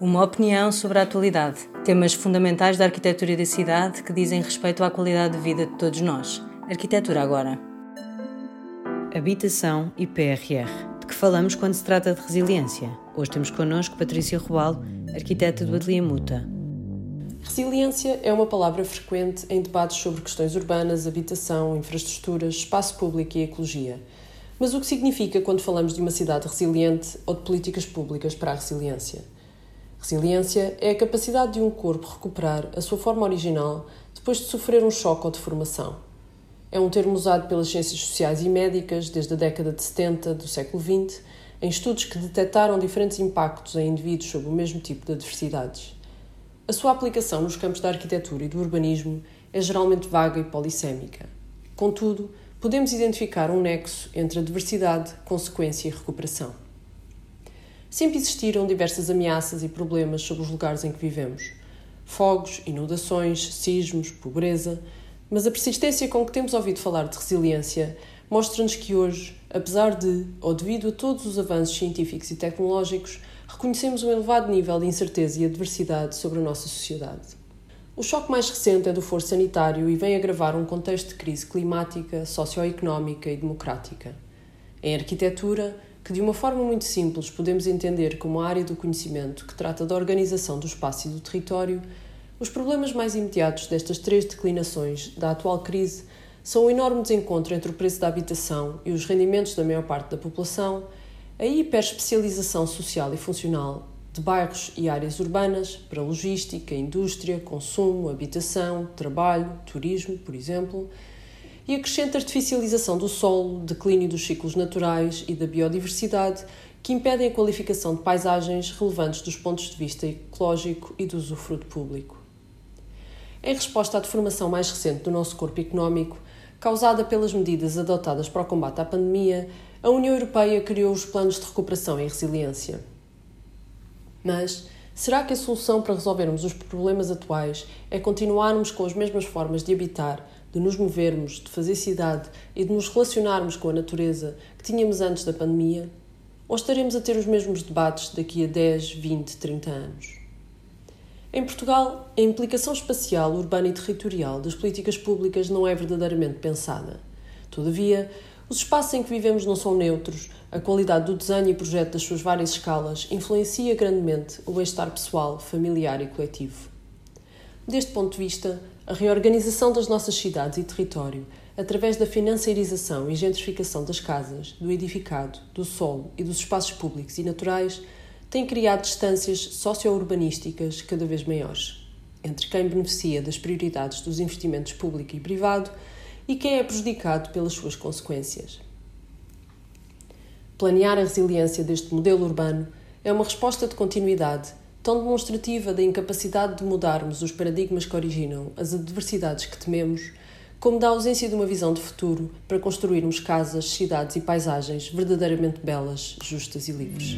Uma opinião sobre a atualidade, temas fundamentais da arquitetura da cidade que dizem respeito à qualidade de vida de todos nós. Arquitetura agora. Habitação e PRR. De que falamos quando se trata de resiliência? Hoje temos connosco Patrícia Rubal, arquiteta do Ateliê Muta. Resiliência é uma palavra frequente em debates sobre questões urbanas, habitação, infraestruturas, espaço público e ecologia. Mas o que significa quando falamos de uma cidade resiliente ou de políticas públicas para a resiliência? Resiliência é a capacidade de um corpo recuperar a sua forma original depois de sofrer um choque ou deformação. É um termo usado pelas ciências sociais e médicas desde a década de 70 do século XX, em estudos que detectaram diferentes impactos em indivíduos sob o mesmo tipo de adversidades. A sua aplicação nos campos da arquitetura e do urbanismo é geralmente vaga e polissémica. Contudo, podemos identificar um nexo entre a diversidade, consequência e recuperação. Sempre existiram diversas ameaças e problemas sobre os lugares em que vivemos. Fogos, inundações, sismos, pobreza. Mas a persistência com que temos ouvido falar de resiliência mostra-nos que hoje, apesar de, ou devido a todos os avanços científicos e tecnológicos, reconhecemos um elevado nível de incerteza e adversidade sobre a nossa sociedade. O choque mais recente é do foro sanitário e vem agravar um contexto de crise climática, socioeconómica e democrática. Em arquitetura, que de uma forma muito simples podemos entender como a área do conhecimento que trata da organização do espaço e do território, os problemas mais imediatos destas três declinações da atual crise são o enorme desencontro entre o preço da habitação e os rendimentos da maior parte da população, a hiperespecialização social e funcional de bairros e áreas urbanas para logística, indústria, consumo, habitação, trabalho, turismo, por exemplo, e a crescente artificialização do solo, declínio dos ciclos naturais e da biodiversidade que impedem a qualificação de paisagens relevantes dos pontos de vista ecológico e do usufruto público. Em resposta à deformação mais recente do nosso corpo económico, causada pelas medidas adotadas para o combate à pandemia, a União Europeia criou os planos de recuperação e resiliência. Mas será que a solução para resolvermos os problemas atuais é continuarmos com as mesmas formas de habitar, de nos movermos, de fazer cidade e de nos relacionarmos com a natureza que tínhamos antes da pandemia? Ou estaremos a ter os mesmos debates daqui a 10, 20, 30 anos? Em Portugal, a implicação espacial, urbana e territorial das políticas públicas não é verdadeiramente pensada. Todavia, os espaços em que vivemos não são neutros, a qualidade do desenho e projeto das suas várias escalas influencia grandemente o bem-estar pessoal, familiar e coletivo. Deste ponto de vista, a reorganização das nossas cidades e território, através da financiarização e gentrificação das casas, do edificado, do solo e dos espaços públicos e naturais, tem criado distâncias socio-urbanísticas cada vez maiores entre quem beneficia das prioridades dos investimentos público e privado e quem é prejudicado pelas suas consequências. Planear a resiliência deste modelo urbano é uma resposta de continuidade tão demonstrativa da incapacidade de mudarmos os paradigmas que originam as adversidades que tememos, como da ausência de uma visão de futuro para construirmos casas, cidades e paisagens verdadeiramente belas, justas e livres.